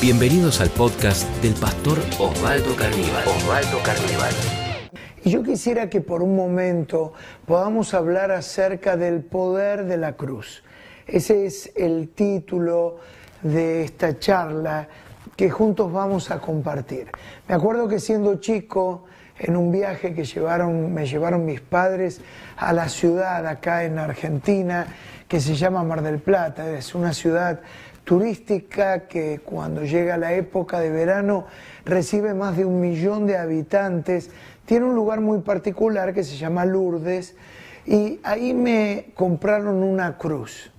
Bienvenidos al podcast del pastor Osvaldo Carnival. Osvaldo Carnival. Y yo quisiera que por un momento podamos hablar acerca del poder de la cruz. Ese es el título de esta charla que juntos vamos a compartir. Me acuerdo que siendo chico, en un viaje que llevaron, me llevaron mis padres a la ciudad acá en Argentina, que se llama Mar del Plata, es una ciudad turística que cuando llega la época de verano recibe más de un millón de habitantes, tiene un lugar muy particular que se llama Lourdes y ahí me compraron una cruz.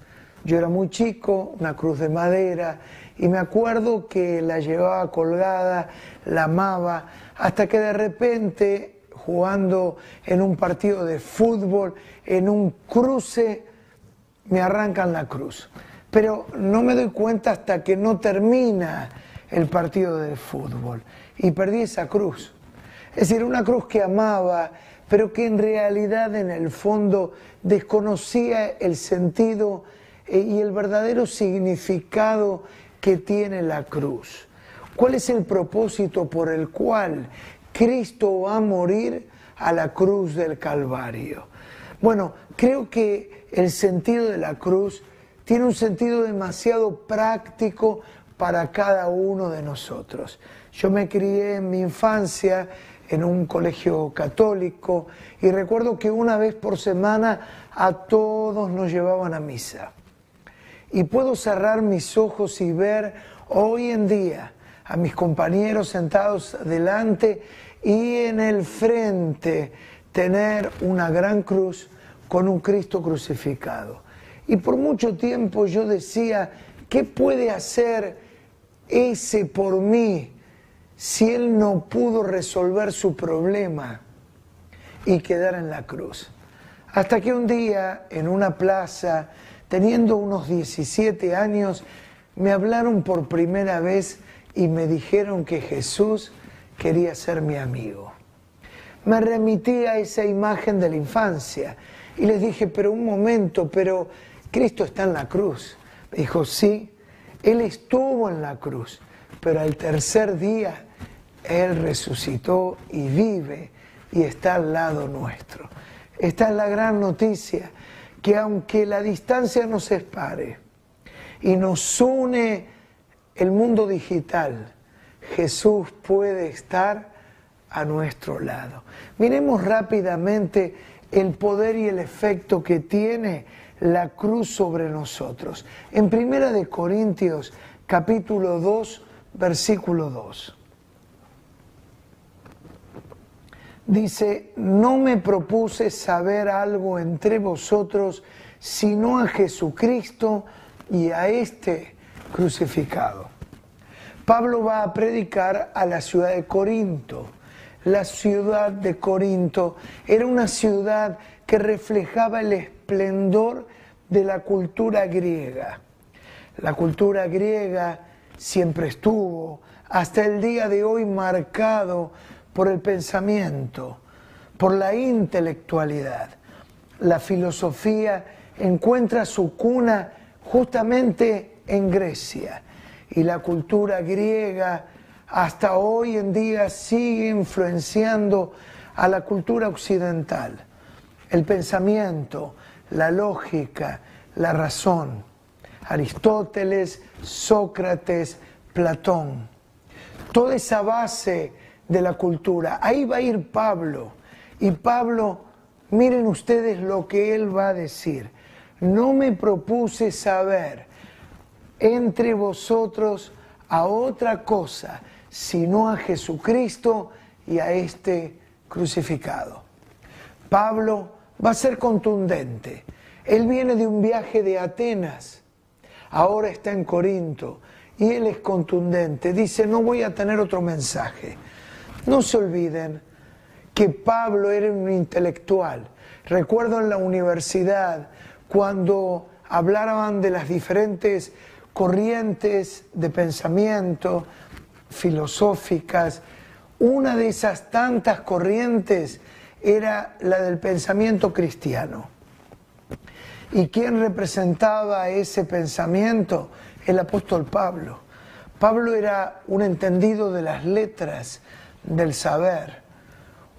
Yo era muy chico, una cruz de madera, y me acuerdo que la llevaba colgada, la amaba, hasta que de repente, jugando en un partido de fútbol, en un cruce, me arrancan la cruz pero no me doy cuenta hasta que no termina el partido de fútbol. Y perdí esa cruz. Es decir, una cruz que amaba, pero que en realidad en el fondo desconocía el sentido eh, y el verdadero significado que tiene la cruz. ¿Cuál es el propósito por el cual Cristo va a morir a la cruz del Calvario? Bueno, creo que el sentido de la cruz tiene un sentido demasiado práctico para cada uno de nosotros. Yo me crié en mi infancia en un colegio católico y recuerdo que una vez por semana a todos nos llevaban a misa. Y puedo cerrar mis ojos y ver hoy en día a mis compañeros sentados delante y en el frente tener una gran cruz con un Cristo crucificado. Y por mucho tiempo yo decía, ¿qué puede hacer ese por mí si él no pudo resolver su problema y quedar en la cruz? Hasta que un día, en una plaza, teniendo unos 17 años, me hablaron por primera vez y me dijeron que Jesús quería ser mi amigo. Me remití a esa imagen de la infancia y les dije, pero un momento, pero Cristo está en la cruz. Dijo, sí, Él estuvo en la cruz, pero al tercer día Él resucitó y vive y está al lado nuestro. Esta es la gran noticia, que aunque la distancia nos separe y nos une el mundo digital, Jesús puede estar a nuestro lado. Miremos rápidamente el poder y el efecto que tiene la cruz sobre nosotros. En Primera de Corintios, capítulo 2, versículo 2. Dice, no me propuse saber algo entre vosotros, sino a Jesucristo y a este crucificado. Pablo va a predicar a la ciudad de Corinto. La ciudad de Corinto era una ciudad que reflejaba el esplendor de la cultura griega. La cultura griega siempre estuvo, hasta el día de hoy, marcado por el pensamiento, por la intelectualidad. La filosofía encuentra su cuna justamente en Grecia y la cultura griega hasta hoy en día sigue influenciando a la cultura occidental. El pensamiento, la lógica, la razón. Aristóteles, Sócrates, Platón. Toda esa base de la cultura. Ahí va a ir Pablo. Y Pablo, miren ustedes lo que él va a decir. No me propuse saber entre vosotros a otra cosa, sino a Jesucristo y a este crucificado. Pablo va a ser contundente. Él viene de un viaje de Atenas, ahora está en Corinto y él es contundente. Dice, no voy a tener otro mensaje. No se olviden que Pablo era un intelectual. Recuerdo en la universidad cuando hablaban de las diferentes corrientes de pensamiento filosóficas, una de esas tantas corrientes era la del pensamiento cristiano. ¿Y quién representaba ese pensamiento? El apóstol Pablo. Pablo era un entendido de las letras, del saber,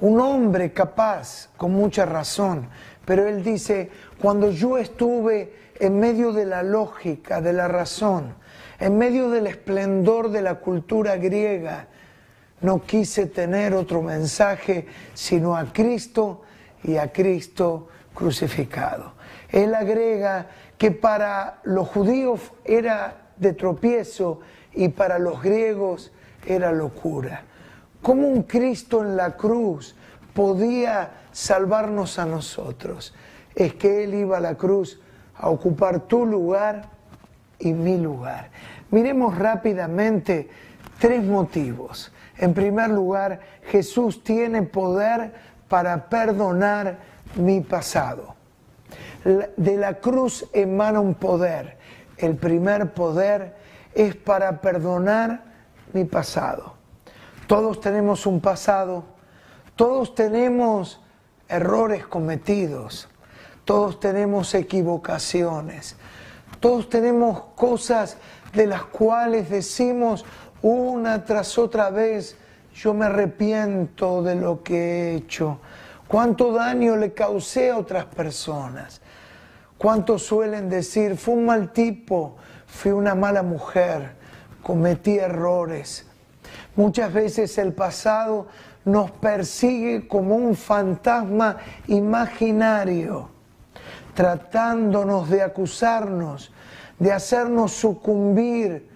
un hombre capaz, con mucha razón, pero él dice, cuando yo estuve en medio de la lógica, de la razón, en medio del esplendor de la cultura griega, no quise tener otro mensaje sino a Cristo y a Cristo crucificado. Él agrega que para los judíos era de tropiezo y para los griegos era locura. ¿Cómo un Cristo en la cruz podía salvarnos a nosotros? Es que Él iba a la cruz a ocupar tu lugar y mi lugar. Miremos rápidamente tres motivos. En primer lugar, Jesús tiene poder para perdonar mi pasado. De la cruz emana un poder. El primer poder es para perdonar mi pasado. Todos tenemos un pasado, todos tenemos errores cometidos, todos tenemos equivocaciones, todos tenemos cosas de las cuales decimos una tras otra vez, yo me arrepiento de lo que he hecho, cuánto daño le causé a otras personas, cuántos suelen decir, fue un mal tipo, fui una mala mujer, cometí errores. Muchas veces el pasado nos persigue como un fantasma imaginario, tratándonos de acusarnos, de hacernos sucumbir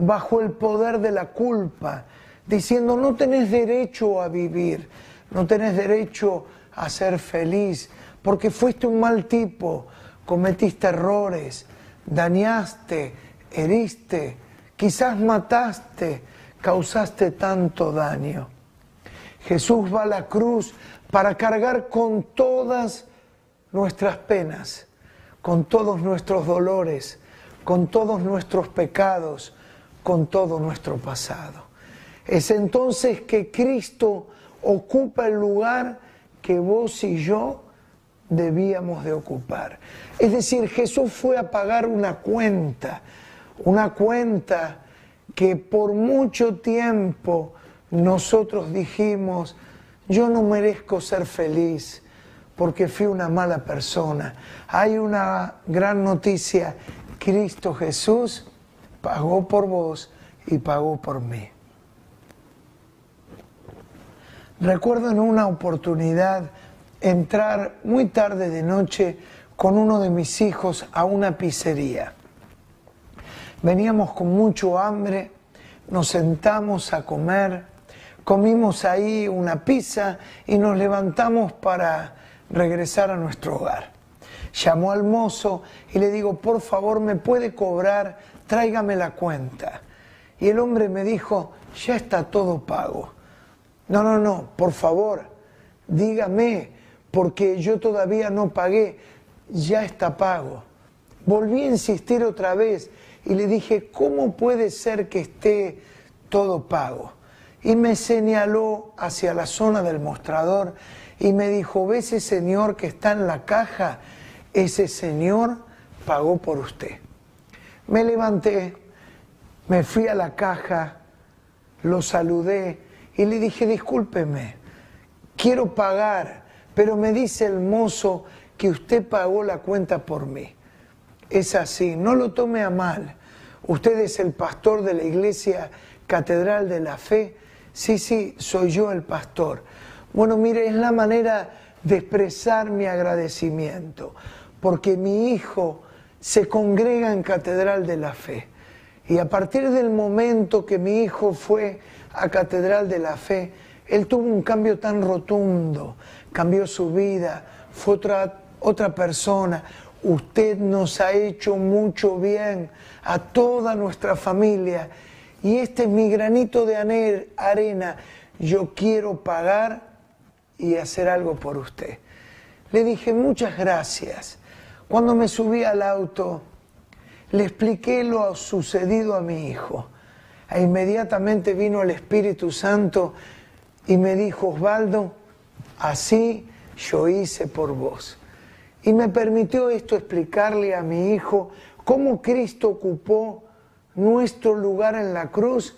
bajo el poder de la culpa, diciendo no tenés derecho a vivir, no tenés derecho a ser feliz, porque fuiste un mal tipo, cometiste errores, dañaste, heriste, quizás mataste, causaste tanto daño. Jesús va a la cruz para cargar con todas nuestras penas, con todos nuestros dolores, con todos nuestros pecados, con todo nuestro pasado. Es entonces que Cristo ocupa el lugar que vos y yo debíamos de ocupar. Es decir, Jesús fue a pagar una cuenta, una cuenta que por mucho tiempo nosotros dijimos, yo no merezco ser feliz porque fui una mala persona. Hay una gran noticia, Cristo Jesús pagó por vos y pagó por mí. Recuerdo en una oportunidad entrar muy tarde de noche con uno de mis hijos a una pizzería. Veníamos con mucho hambre, nos sentamos a comer, comimos ahí una pizza y nos levantamos para regresar a nuestro hogar. Llamó al mozo y le digo, por favor, ¿me puede cobrar? Tráigame la cuenta. Y el hombre me dijo, ya está todo pago. No, no, no, por favor, dígame, porque yo todavía no pagué, ya está pago. Volví a insistir otra vez y le dije, ¿cómo puede ser que esté todo pago? Y me señaló hacia la zona del mostrador y me dijo, ¿ve ese señor que está en la caja? Ese señor pagó por usted. Me levanté, me fui a la caja, lo saludé y le dije, discúlpeme, quiero pagar, pero me dice el mozo que usted pagó la cuenta por mí. Es así, no lo tome a mal. Usted es el pastor de la iglesia Catedral de la Fe. Sí, sí, soy yo el pastor. Bueno, mire, es la manera de expresar mi agradecimiento, porque mi hijo se congrega en Catedral de la Fe. Y a partir del momento que mi hijo fue a Catedral de la Fe, él tuvo un cambio tan rotundo, cambió su vida, fue otra, otra persona, Usted nos ha hecho mucho bien a toda nuestra familia y este es mi granito de arena. Yo quiero pagar y hacer algo por usted. Le dije muchas gracias. Cuando me subí al auto, le expliqué lo sucedido a mi hijo. E inmediatamente vino el Espíritu Santo y me dijo, Osvaldo, así yo hice por vos. Y me permitió esto explicarle a mi hijo cómo Cristo ocupó nuestro lugar en la cruz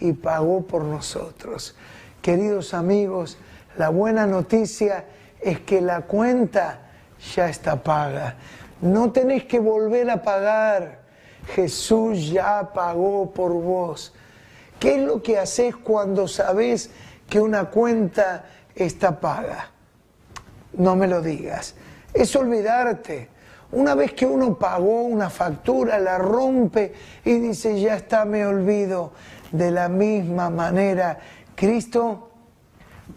y pagó por nosotros. Queridos amigos, la buena noticia es que la cuenta ya está paga. No tenés que volver a pagar. Jesús ya pagó por vos. ¿Qué es lo que haces cuando sabes que una cuenta está paga? No me lo digas. Es olvidarte. Una vez que uno pagó una factura, la rompe y dice, ya está, me olvido. De la misma manera, Cristo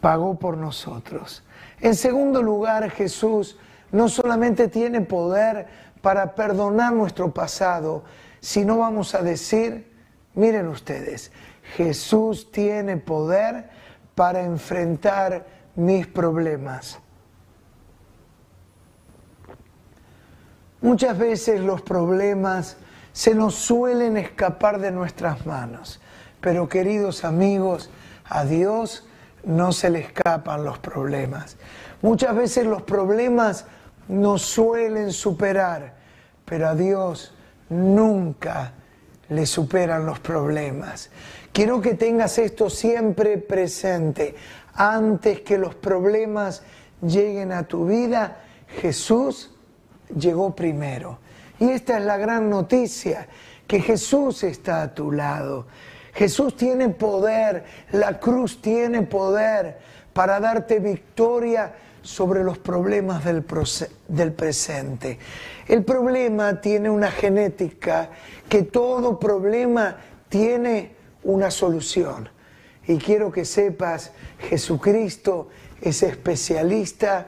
pagó por nosotros. En segundo lugar, Jesús no solamente tiene poder para perdonar nuestro pasado, sino vamos a decir, miren ustedes, Jesús tiene poder para enfrentar mis problemas. Muchas veces los problemas se nos suelen escapar de nuestras manos, pero queridos amigos, a Dios no se le escapan los problemas. Muchas veces los problemas nos suelen superar, pero a Dios nunca le superan los problemas. Quiero que tengas esto siempre presente. Antes que los problemas lleguen a tu vida, Jesús llegó primero. Y esta es la gran noticia, que Jesús está a tu lado. Jesús tiene poder, la cruz tiene poder para darte victoria sobre los problemas del, del, presente. El problema tiene una genética, que todo problema tiene una solución. Y quiero que sepas, Jesucristo es especialista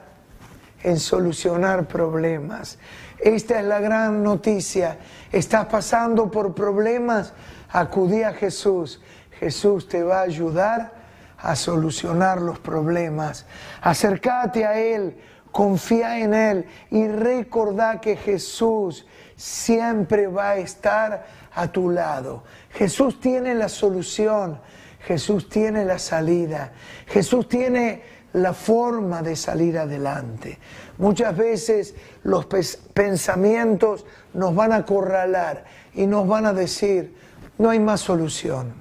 en solucionar problemas. Esta es la gran noticia. Estás pasando por problemas, acudí a Jesús. Jesús te va a ayudar a solucionar los problemas. Acércate a Él, confía en Él y recordá que Jesús siempre va a estar a tu lado. Jesús tiene la solución, Jesús tiene la salida, Jesús tiene la forma de salir adelante. Muchas veces los pensamientos nos van a acorralar y nos van a decir, no hay más solución,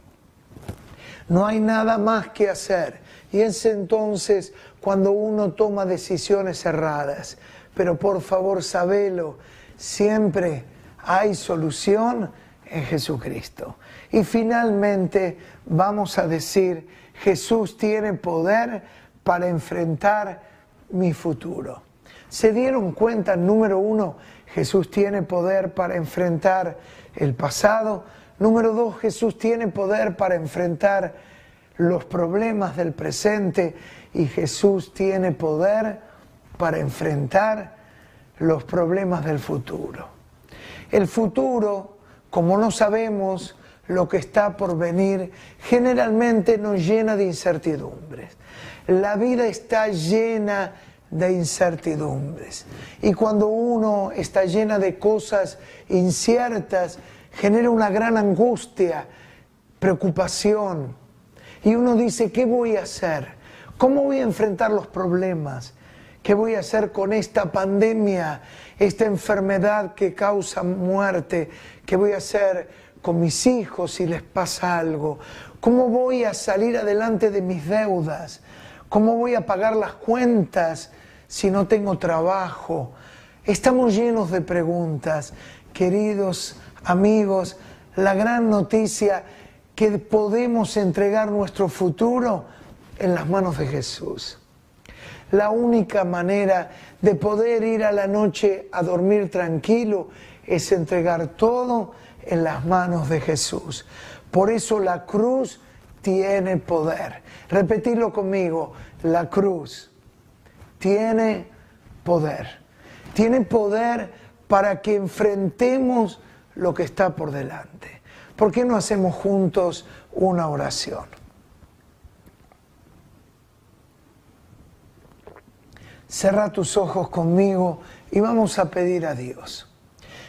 no hay nada más que hacer. Y es entonces cuando uno toma decisiones erradas. Pero por favor, sabelo, siempre hay solución en Jesucristo. Y finalmente vamos a decir, Jesús tiene poder para enfrentar mi futuro. ¿Se dieron cuenta, número uno, Jesús tiene poder para enfrentar el pasado? Número dos, Jesús tiene poder para enfrentar los problemas del presente y Jesús tiene poder para enfrentar los problemas del futuro. El futuro, como no sabemos lo que está por venir, generalmente nos llena de incertidumbres. La vida está llena de incertidumbres. Y cuando uno está llena de cosas inciertas, genera una gran angustia, preocupación. Y uno dice, ¿qué voy a hacer? ¿Cómo voy a enfrentar los problemas? ¿Qué voy a hacer con esta pandemia, esta enfermedad que causa muerte? ¿Qué voy a hacer con mis hijos si les pasa algo? ¿Cómo voy a salir adelante de mis deudas? ¿Cómo voy a pagar las cuentas si no tengo trabajo? Estamos llenos de preguntas. Queridos amigos, la gran noticia que podemos entregar nuestro futuro en las manos de Jesús. La única manera de poder ir a la noche a dormir tranquilo es entregar todo en las manos de Jesús. Por eso la cruz tiene poder. Repetirlo conmigo, la cruz tiene poder. Tiene poder para que enfrentemos lo que está por delante. ¿Por qué no hacemos juntos una oración? Cerra tus ojos conmigo y vamos a pedir a Dios.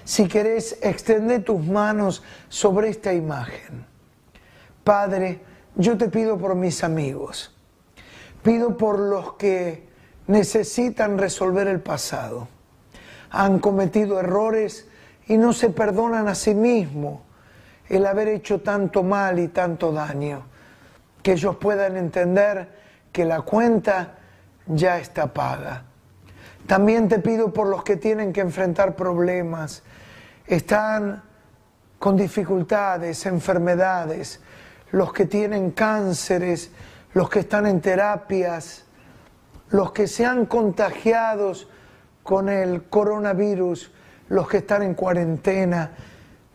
Si querés, extende tus manos sobre esta imagen. Padre, yo te pido por mis amigos, pido por los que necesitan resolver el pasado. Han cometido errores y no se perdonan a sí mismos. el haber hecho tanto mal y tanto daño. Que ellos puedan entender que la cuenta ya está paga. También te pido por los que tienen que enfrentar problemas, están con dificultades, enfermedades, los que tienen cánceres, los que están en terapias, los que se han contagiado con el coronavirus, los que están en cuarentena,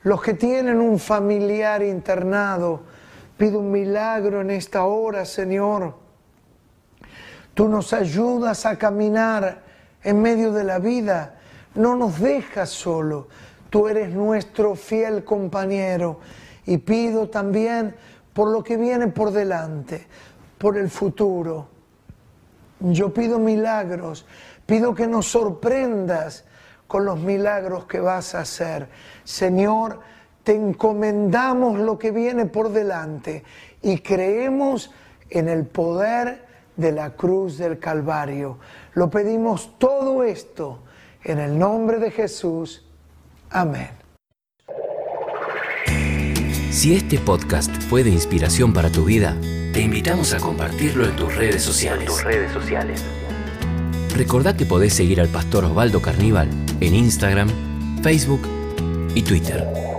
los que tienen un familiar internado. Pido un milagro en esta hora, Señor. Tú nos ayudas a caminar en medio de la vida, no nos dejas solo. Tú eres nuestro fiel compañero y pido también por lo que viene por delante, por el futuro. Yo pido milagros, pido que nos sorprendas con los milagros que vas a hacer. Señor, te encomendamos lo que viene por delante y creemos en el poder de la cruz del Calvario. Lo pedimos todo esto en el nombre de Jesús. Amén. Si este podcast fue de inspiración para tu vida, te invitamos a compartirlo en tus redes sociales. tus redes sociales. Recordá que podés seguir al pastor Osvaldo Carníbal en Instagram, Facebook y Twitter.